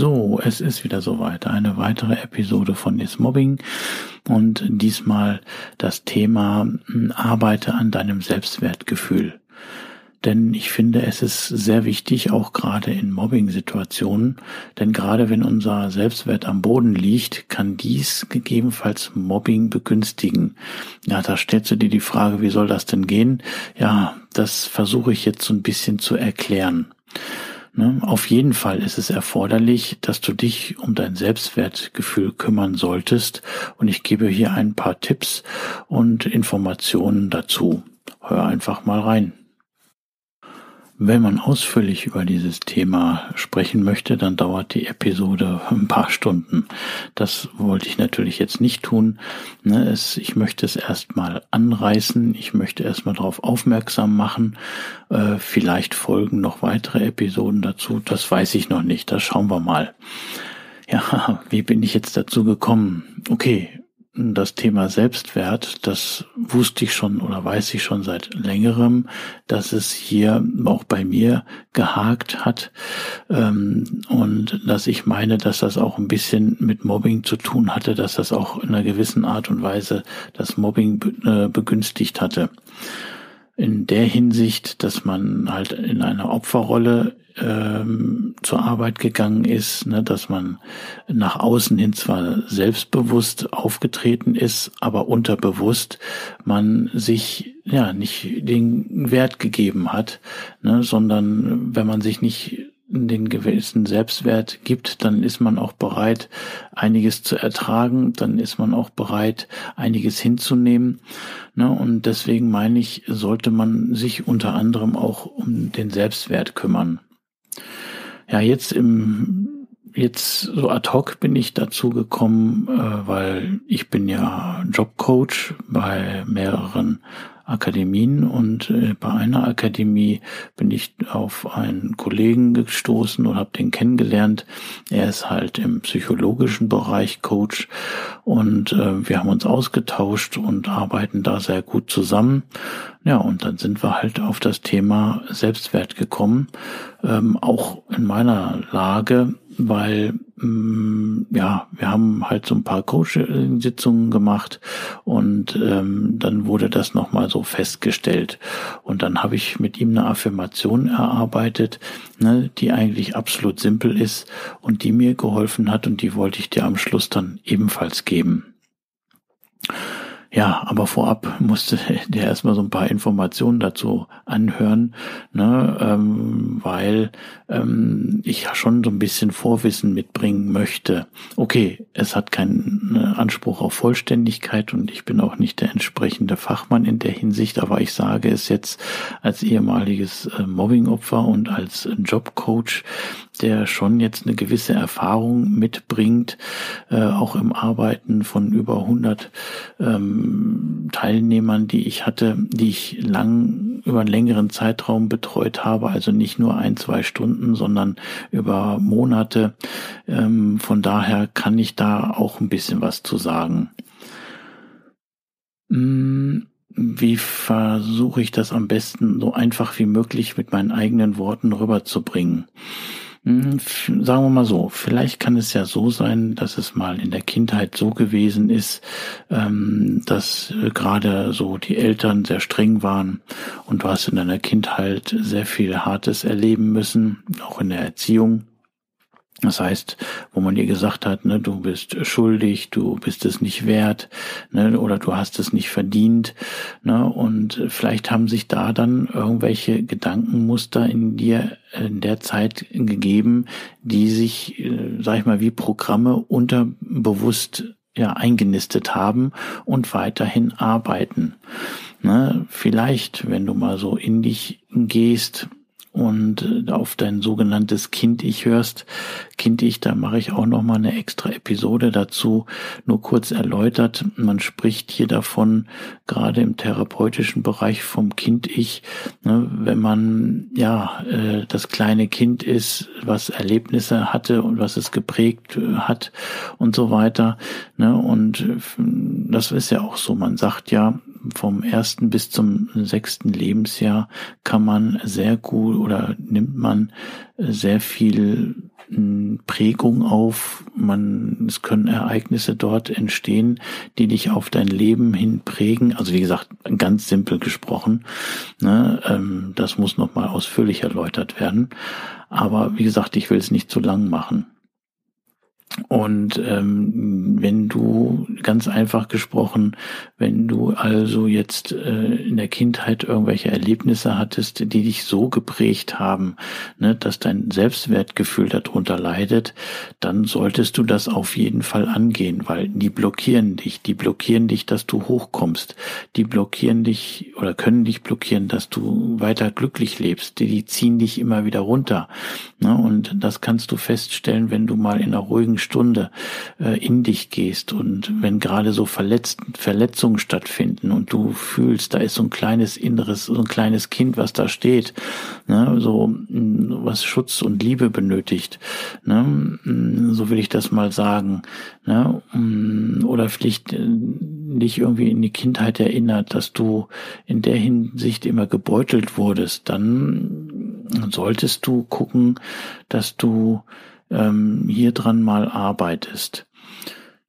So, es ist wieder soweit. Eine weitere Episode von Is Mobbing und diesmal das Thema hm, Arbeite an deinem Selbstwertgefühl. Denn ich finde, es ist sehr wichtig, auch gerade in Mobbing-Situationen, denn gerade wenn unser Selbstwert am Boden liegt, kann dies gegebenenfalls Mobbing begünstigen. Ja, da stellst du dir die Frage, wie soll das denn gehen? Ja, das versuche ich jetzt so ein bisschen zu erklären. Ne? Auf jeden Fall ist es erforderlich, dass du dich um dein Selbstwertgefühl kümmern solltest und ich gebe hier ein paar Tipps und Informationen dazu. Hör einfach mal rein. Wenn man ausführlich über dieses Thema sprechen möchte, dann dauert die Episode ein paar Stunden. Das wollte ich natürlich jetzt nicht tun. Ne, ich möchte es erstmal anreißen. Ich möchte erstmal darauf aufmerksam machen. Äh, vielleicht folgen noch weitere Episoden dazu. Das weiß ich noch nicht. Das schauen wir mal. Ja, wie bin ich jetzt dazu gekommen? Okay, das Thema Selbstwert, das wusste ich schon oder weiß ich schon seit längerem, dass es hier auch bei mir gehakt hat ähm, und dass ich meine, dass das auch ein bisschen mit Mobbing zu tun hatte, dass das auch in einer gewissen Art und Weise das Mobbing äh, begünstigt hatte. In der Hinsicht, dass man halt in einer Opferrolle ähm, zur Arbeit gegangen ist, ne, dass man nach außen hin zwar selbstbewusst aufgetreten ist, aber unterbewusst man sich ja nicht den Wert gegeben hat, ne, sondern wenn man sich nicht den gewissen Selbstwert gibt, dann ist man auch bereit, einiges zu ertragen, dann ist man auch bereit, einiges hinzunehmen. Ne? Und deswegen meine ich, sollte man sich unter anderem auch um den Selbstwert kümmern. Ja, jetzt im jetzt so ad hoc bin ich dazu gekommen, äh, weil ich bin ja Jobcoach bei mehreren Akademien und äh, bei einer Akademie bin ich auf einen Kollegen gestoßen und habe den kennengelernt. Er ist halt im psychologischen Bereich Coach und äh, wir haben uns ausgetauscht und arbeiten da sehr gut zusammen. Ja, und dann sind wir halt auf das Thema Selbstwert gekommen. Ähm, auch in meiner Lage weil ähm, ja, wir haben halt so ein paar Coaching-Sitzungen gemacht und ähm, dann wurde das nochmal so festgestellt. Und dann habe ich mit ihm eine Affirmation erarbeitet, ne, die eigentlich absolut simpel ist und die mir geholfen hat und die wollte ich dir am Schluss dann ebenfalls geben. Ja, aber vorab musste der erstmal so ein paar Informationen dazu anhören, ne, ähm, weil ähm, ich ja schon so ein bisschen Vorwissen mitbringen möchte. Okay, es hat keinen äh, Anspruch auf Vollständigkeit und ich bin auch nicht der entsprechende Fachmann in der Hinsicht, aber ich sage es jetzt als ehemaliges äh, Mobbingopfer und als Jobcoach, der schon jetzt eine gewisse Erfahrung mitbringt, äh, auch im Arbeiten von über 100 ähm, Teilnehmern, die ich hatte, die ich lang über einen längeren Zeitraum betreut habe, also nicht nur ein, zwei Stunden, sondern über Monate. Ähm, von daher kann ich da auch ein bisschen was zu sagen. Hm, wie versuche ich das am besten so einfach wie möglich mit meinen eigenen Worten rüberzubringen? Hm, sagen wir mal so, vielleicht kann es ja so sein, dass es mal in der Kindheit so gewesen ist, ähm, dass äh, gerade so die Eltern sehr streng waren und du hast in deiner Kindheit sehr viel Hartes erleben müssen, auch in der Erziehung. Das heißt, wo man dir gesagt hat, ne, du bist schuldig, du bist es nicht wert, ne, oder du hast es nicht verdient, ne, und vielleicht haben sich da dann irgendwelche Gedankenmuster in dir in der Zeit gegeben, die sich, äh, sag ich mal, wie Programme unterbewusst ja eingenistet haben und weiterhin arbeiten. Ne, vielleicht, wenn du mal so in dich gehst, und äh, auf dein sogenanntes Kind-Ich hörst. Kind-Ich, da mache ich auch noch mal eine extra Episode dazu, nur kurz erläutert. Man spricht hier davon, gerade im therapeutischen Bereich vom Kind-Ich, ne, wenn man ja äh, das kleine Kind ist, was Erlebnisse hatte und was es geprägt äh, hat und so weiter. Ne, und das ist ja auch so. Man sagt ja, vom ersten bis zum sechsten Lebensjahr kann man sehr gut oder nimmt man sehr viel hm, Prägung auf. Man, es können Ereignisse dort entstehen, die dich auf dein Leben hin prägen. Also wie gesagt, ganz simpel gesprochen. Ne, ähm, das muss nochmal ausführlich erläutert werden. Aber wie gesagt, ich will es nicht zu lang machen. Und ähm, wenn du, ganz einfach gesprochen, wenn du also jetzt äh, in der Kindheit irgendwelche Erlebnisse hattest, die dich so geprägt haben, ne, dass dein Selbstwertgefühl darunter leidet, dann solltest du das auf jeden Fall angehen, weil die blockieren dich, die blockieren dich, dass du hochkommst, die blockieren dich oder können dich blockieren, dass du weiter glücklich lebst, die, die ziehen dich immer wieder runter. Ne, und das kannst du feststellen, wenn du mal in einer ruhigen Stunde äh, in dich gehst und wenn gerade so Verletz Verletzungen stattfinden und du fühlst, da ist so ein kleines inneres, so ein kleines Kind, was da steht, ne, so mm, was Schutz und Liebe benötigt, ne, mm, so will ich das mal sagen, ne, mm, oder vielleicht äh, dich irgendwie in die Kindheit erinnert, dass du in der Hinsicht immer gebeutelt wurdest, dann solltest du gucken, dass du ähm, hier dran mal arbeitest.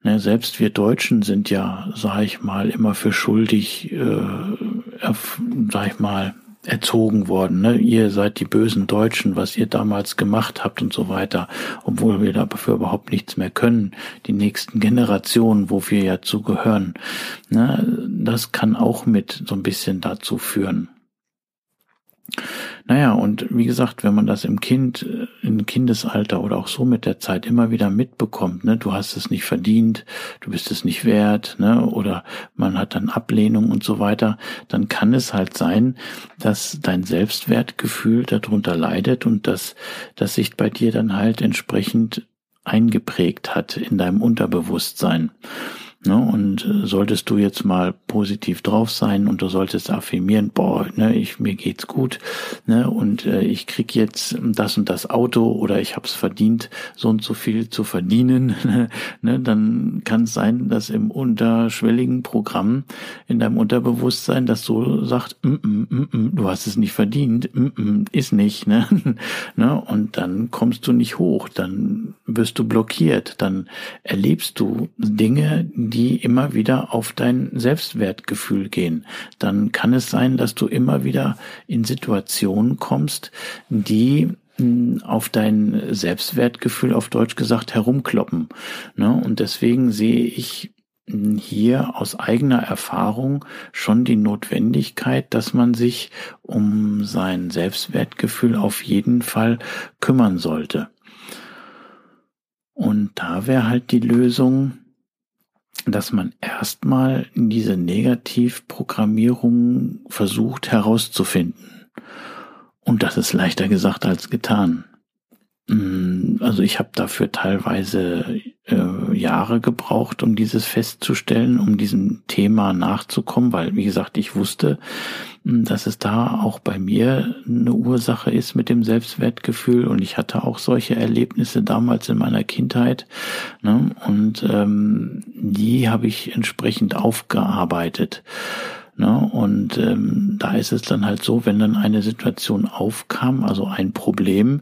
Ne, selbst wir Deutschen sind ja, sag ich mal, immer für schuldig, äh, sag ich mal, erzogen worden. Ne? Ihr seid die bösen Deutschen, was ihr damals gemacht habt und so weiter, obwohl wir dafür überhaupt nichts mehr können. Die nächsten Generationen, wo wir ja zugehören, ne? das kann auch mit so ein bisschen dazu führen. Naja, und wie gesagt, wenn man das im Kind, äh, im Kindesalter oder auch so mit der Zeit immer wieder mitbekommt, ne, du hast es nicht verdient, du bist es nicht wert, ne, oder man hat dann Ablehnung und so weiter, dann kann es halt sein, dass dein Selbstwertgefühl darunter leidet und dass, dass sich bei dir dann halt entsprechend eingeprägt hat in deinem Unterbewusstsein. Ne? Und äh, solltest du jetzt mal positiv drauf sein und du solltest affirmieren, boah, ne, ich, mir geht's gut, ne, und äh, ich krieg jetzt das und das Auto oder ich hab's verdient, so und so viel zu verdienen, ne, dann kann es sein, dass im unterschwelligen Programm in deinem Unterbewusstsein das so sagt, mm, mm, mm, mm du hast es nicht verdient, mm, mm, ist nicht, ne, ne, und dann kommst du nicht hoch, dann wirst du blockiert, dann erlebst du Dinge, die immer wieder auf dein Selbstwertgefühl gehen. Dann kann es sein, dass du immer wieder in Situationen kommst, die hm, auf dein Selbstwertgefühl auf Deutsch gesagt herumkloppen. Ne? Und deswegen sehe ich hm, hier aus eigener Erfahrung schon die Notwendigkeit, dass man sich um sein Selbstwertgefühl auf jeden Fall kümmern sollte. Und da wäre halt die Lösung, dass man erstmal diese Negativprogrammierung versucht herauszufinden. Und das ist leichter gesagt als getan. Mm, also ich habe dafür teilweise äh, Jahre gebraucht, um dieses festzustellen, um diesem Thema nachzukommen, weil, wie gesagt, ich wusste, hm, dass es da auch bei mir eine Ursache ist mit dem Selbstwertgefühl und ich hatte auch solche Erlebnisse damals in meiner Kindheit ne? und ähm, die habe ich entsprechend aufgearbeitet. Ne? Und ähm, da ist es dann halt so, wenn dann eine Situation aufkam, also ein Problem,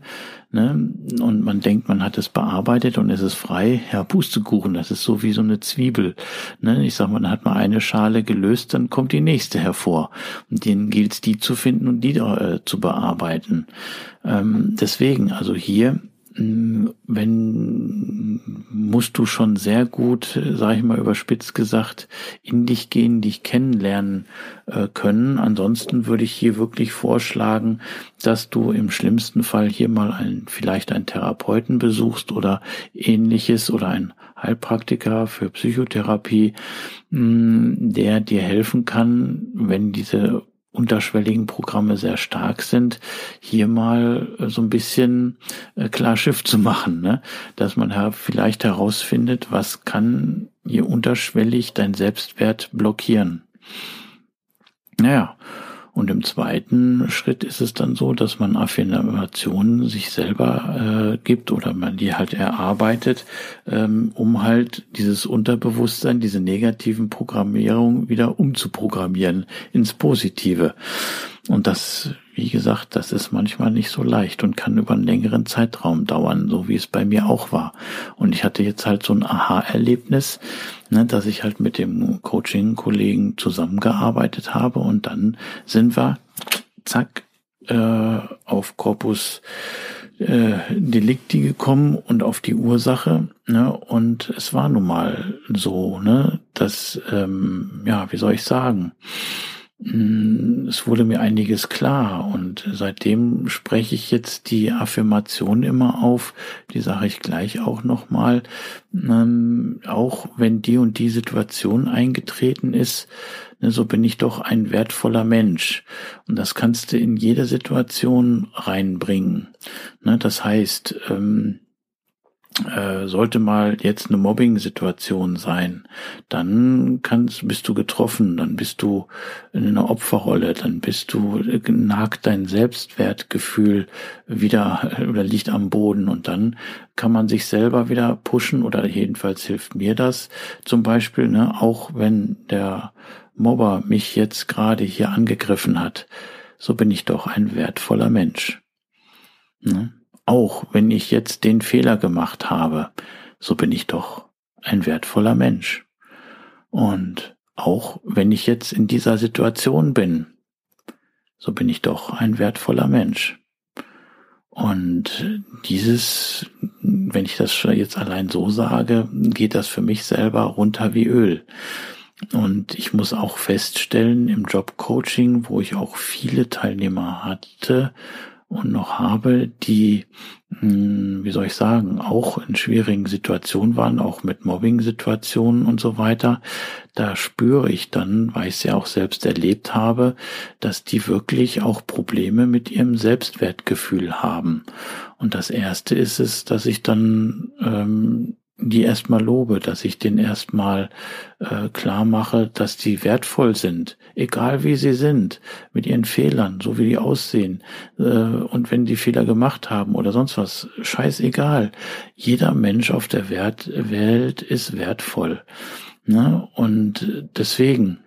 ne, und man denkt, man hat es bearbeitet und es ist frei, ja, Pustekuchen, das ist so wie so eine Zwiebel. Ne? Ich sag mal, dann hat man eine Schale gelöst, dann kommt die nächste hervor. Und denen gilt es, die zu finden und die äh, zu bearbeiten. Ähm, deswegen, also hier wenn musst du schon sehr gut, sage ich mal überspitzt gesagt, in dich gehen, dich kennenlernen äh, können. Ansonsten würde ich hier wirklich vorschlagen, dass du im schlimmsten Fall hier mal ein, vielleicht einen Therapeuten besuchst oder ähnliches oder ein Heilpraktiker für Psychotherapie, hm, der dir helfen kann, wenn diese unterschwelligen Programme sehr stark sind, hier mal äh, so ein bisschen äh, klar Schiff zu machen, ne? dass man vielleicht herausfindet, was kann hier unterschwellig dein Selbstwert blockieren. Naja, und im zweiten Schritt ist es dann so, dass man Affirmationen sich selber äh, gibt oder man die halt erarbeitet, ähm, um halt dieses Unterbewusstsein, diese negativen Programmierungen wieder umzuprogrammieren ins Positive. Und das, wie gesagt, das ist manchmal nicht so leicht und kann über einen längeren Zeitraum dauern, so wie es bei mir auch war. Und ich hatte jetzt halt so ein Aha-Erlebnis, ne, dass ich halt mit dem Coaching-Kollegen zusammengearbeitet habe und dann sind wir, zack, äh, auf Corpus äh, Delicti gekommen und auf die Ursache. Ne, und es war nun mal so, ne, dass, ähm, ja, wie soll ich sagen, es wurde mir einiges klar und seitdem spreche ich jetzt die Affirmation immer auf, die sage ich gleich auch nochmal, ähm, auch wenn die und die Situation eingetreten ist, ne, so bin ich doch ein wertvoller Mensch. Und das kannst du in jede Situation reinbringen. Ne, das heißt, ähm, äh, sollte mal jetzt eine Mobbing-Situation sein, dann kannst, bist du getroffen, dann bist du in einer Opferrolle, dann bist du, nagt dein Selbstwertgefühl wieder oder liegt am Boden und dann kann man sich selber wieder pushen oder jedenfalls hilft mir das zum Beispiel, ne, auch wenn der Mobber mich jetzt gerade hier angegriffen hat, so bin ich doch ein wertvoller Mensch. Ne? Auch wenn ich jetzt den Fehler gemacht habe, so bin ich doch ein wertvoller Mensch. Und auch wenn ich jetzt in dieser Situation bin, so bin ich doch ein wertvoller Mensch. Und dieses, wenn ich das jetzt allein so sage, geht das für mich selber runter wie Öl. Und ich muss auch feststellen, im Jobcoaching, wo ich auch viele Teilnehmer hatte und noch habe, die, hm, wie soll ich sagen, auch in schwierigen Situationen waren, auch mit Mobbing-Situationen und so weiter, da spüre ich dann, weil ich es ja auch selbst erlebt habe, dass die wirklich auch Probleme mit ihrem Selbstwertgefühl haben. Und das Erste ist es, dass ich dann ähm, die erstmal lobe, dass ich den erstmal äh, klar mache, dass die wertvoll sind, egal wie sie sind, mit ihren Fehlern, so wie die aussehen. Äh, und wenn die Fehler gemacht haben oder sonst was, scheißegal. Jeder Mensch auf der Wert Welt ist wertvoll. Ne? Und deswegen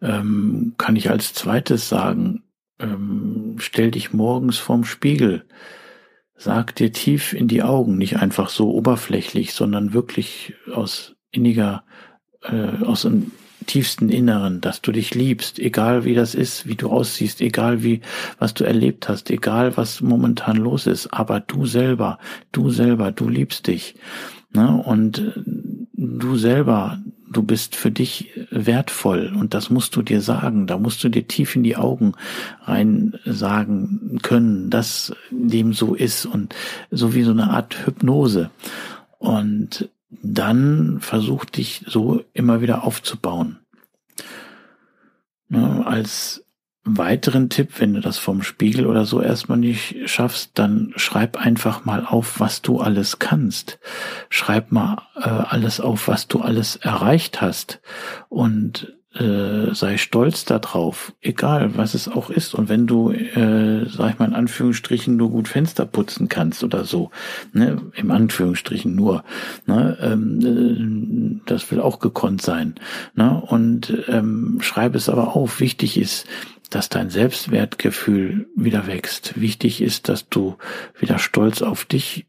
ähm, kann ich als zweites sagen, ähm, stell dich morgens vorm Spiegel Sag dir tief in die Augen, nicht einfach so oberflächlich, sondern wirklich aus inniger, äh, aus dem tiefsten Inneren, dass du dich liebst, egal wie das ist, wie du aussiehst, egal wie, was du erlebt hast, egal was momentan los ist, aber du selber, du selber, du liebst dich. Ne? Und äh, du selber, du bist für dich wertvoll und das musst du dir sagen. Da musst du dir tief in die Augen rein sagen können, dass dem so ist und so wie so eine Art Hypnose. Und dann versuch dich so immer wieder aufzubauen. Ne, als weiteren Tipp, wenn du das vom Spiegel oder so erstmal nicht schaffst, dann schreib einfach mal auf, was du alles kannst. Schreib mal äh, alles auf, was du alles erreicht hast und äh, sei stolz darauf, egal was es auch ist. Und wenn du, äh, sag ich mal in Anführungsstrichen, nur gut Fenster putzen kannst oder so, ne, im Anführungsstrichen nur, ne, ähm, äh, das will auch gekonnt sein. Ne, und ähm, schreib es aber auf. Wichtig ist, dass dein Selbstwertgefühl wieder wächst. Wichtig ist, dass du wieder stolz auf dich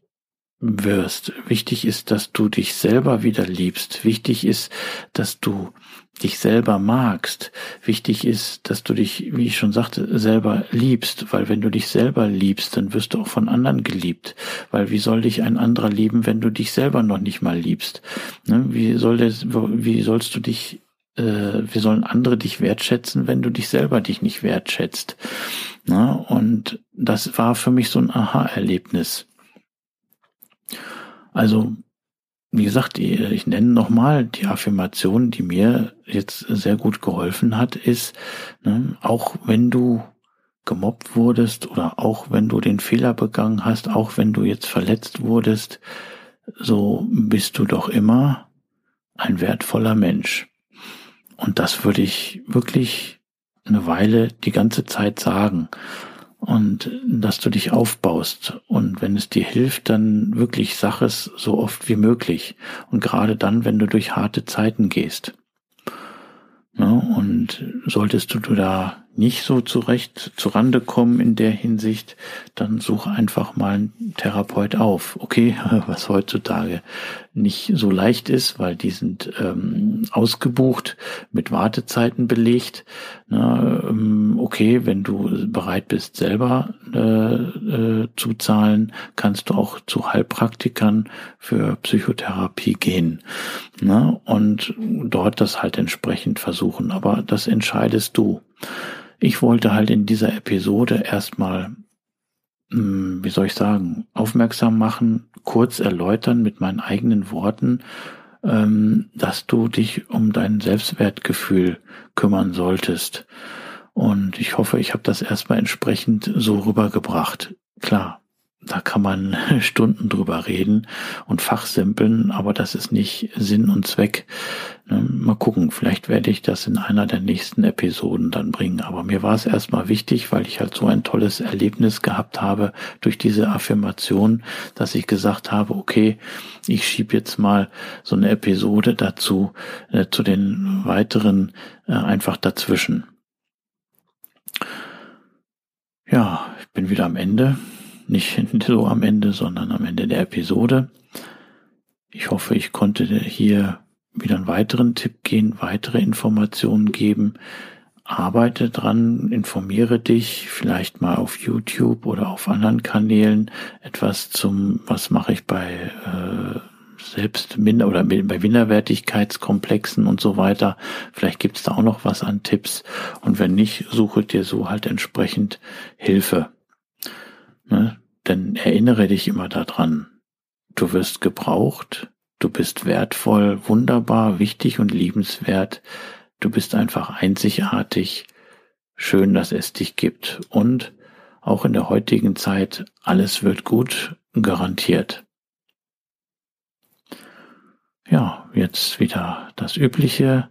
wirst. Wichtig ist, dass du dich selber wieder liebst. Wichtig ist, dass du dich selber magst. Wichtig ist, dass du dich, wie ich schon sagte, selber liebst, weil wenn du dich selber liebst, dann wirst du auch von anderen geliebt. Weil wie soll dich ein anderer lieben, wenn du dich selber noch nicht mal liebst? Ne? Wie soll das, wie sollst du dich, äh, wie sollen andere dich wertschätzen, wenn du dich selber dich nicht wertschätzt? Ne? Und das war für mich so ein Aha-Erlebnis. Also wie gesagt, ich nenne nochmal die Affirmation, die mir jetzt sehr gut geholfen hat, ist, ne, auch wenn du gemobbt wurdest oder auch wenn du den Fehler begangen hast, auch wenn du jetzt verletzt wurdest, so bist du doch immer ein wertvoller Mensch. Und das würde ich wirklich eine Weile die ganze Zeit sagen und dass du dich aufbaust. Und wenn es dir hilft, dann wirklich sag es so oft wie möglich. Und gerade dann, wenn du durch harte Zeiten gehst. Ja, und solltest du da nicht so zurecht zurande kommen in der Hinsicht, dann such einfach mal einen Therapeut auf. Okay, was heutzutage nicht so leicht ist, weil die sind ähm, ausgebucht, mit Wartezeiten belegt. Na, ähm, okay, wenn du bereit bist, selber äh, äh, zu zahlen, kannst du auch zu Heilpraktikern für Psychotherapie gehen. Na, und dort das halt entsprechend versuchen. Aber das entscheidest du. Ich wollte halt in dieser Episode erstmal, hm, wie soll ich sagen, aufmerksam machen, kurz erläutern mit meinen eigenen Worten, ähm, dass du dich um dein Selbstwertgefühl kümmern solltest. Und ich hoffe, ich habe das erstmal entsprechend so rübergebracht. Klar, da kann man Stunden drüber reden und fachsimpeln, aber das ist nicht Sinn und Zweck. Ne, mal gucken, vielleicht werde ich das in einer der nächsten Episoden dann bringen. Aber mir war es erstmal wichtig, weil ich halt so ein tolles Erlebnis gehabt habe durch diese Affirmation, dass ich gesagt habe, okay, ich schiebe jetzt mal so eine Episode dazu, äh, zu den weiteren äh, einfach dazwischen. Ja, ich bin wieder am Ende nicht so am Ende, sondern am Ende der Episode. Ich hoffe, ich konnte hier wieder einen weiteren Tipp gehen, weitere Informationen geben. Arbeite dran, informiere dich, vielleicht mal auf YouTube oder auf anderen Kanälen etwas zum, was mache ich bei äh, selbst minder oder bei Minderwertigkeitskomplexen und so weiter. Vielleicht gibt es da auch noch was an Tipps. Und wenn nicht, suche dir so halt entsprechend Hilfe. Ne? Denn erinnere dich immer daran, du wirst gebraucht, du bist wertvoll, wunderbar, wichtig und liebenswert, du bist einfach einzigartig, schön, dass es dich gibt und auch in der heutigen Zeit, alles wird gut, garantiert. Ja, jetzt wieder das Übliche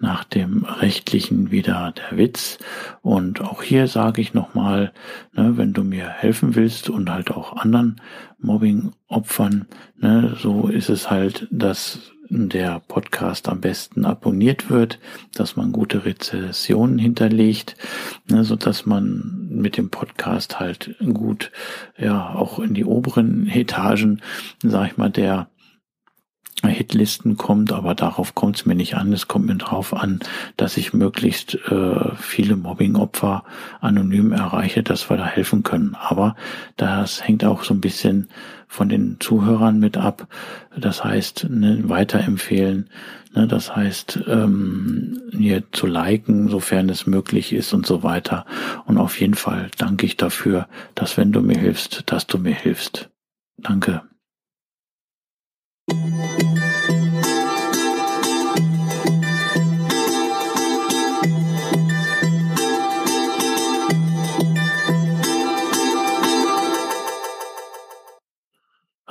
nach dem rechtlichen wieder der Witz. Und auch hier sage ich nochmal, ne, wenn du mir helfen willst und halt auch anderen Mobbing-Opfern, ne, so ist es halt, dass der Podcast am besten abonniert wird, dass man gute Rezessionen hinterlegt, ne, so dass man mit dem Podcast halt gut, ja, auch in die oberen Etagen, sag ich mal, der Hitlisten kommt, aber darauf kommt es mir nicht an. Es kommt mir darauf an, dass ich möglichst äh, viele Mobbing-Opfer anonym erreiche, dass wir da helfen können. Aber das hängt auch so ein bisschen von den Zuhörern mit ab. Das heißt, ne, weiterempfehlen. Ne, das heißt, ähm, hier zu liken, sofern es möglich ist und so weiter. Und auf jeden Fall danke ich dafür, dass wenn du mir hilfst, dass du mir hilfst. Danke.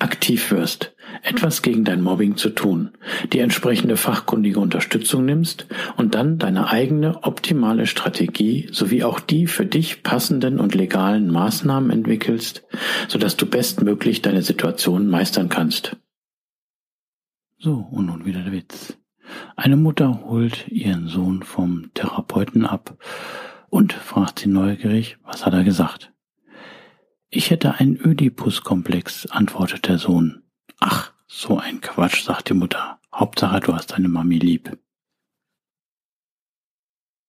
aktiv wirst, etwas gegen dein Mobbing zu tun, die entsprechende fachkundige Unterstützung nimmst und dann deine eigene optimale Strategie sowie auch die für dich passenden und legalen Maßnahmen entwickelst, sodass du bestmöglich deine Situation meistern kannst. So, und nun wieder der Witz. Eine Mutter holt ihren Sohn vom Therapeuten ab und fragt sie neugierig, was hat er gesagt? Ich hätte einen Ödipus-Komplex, antwortet der Sohn. Ach, so ein Quatsch, sagt die Mutter. Hauptsache, du hast deine Mami lieb.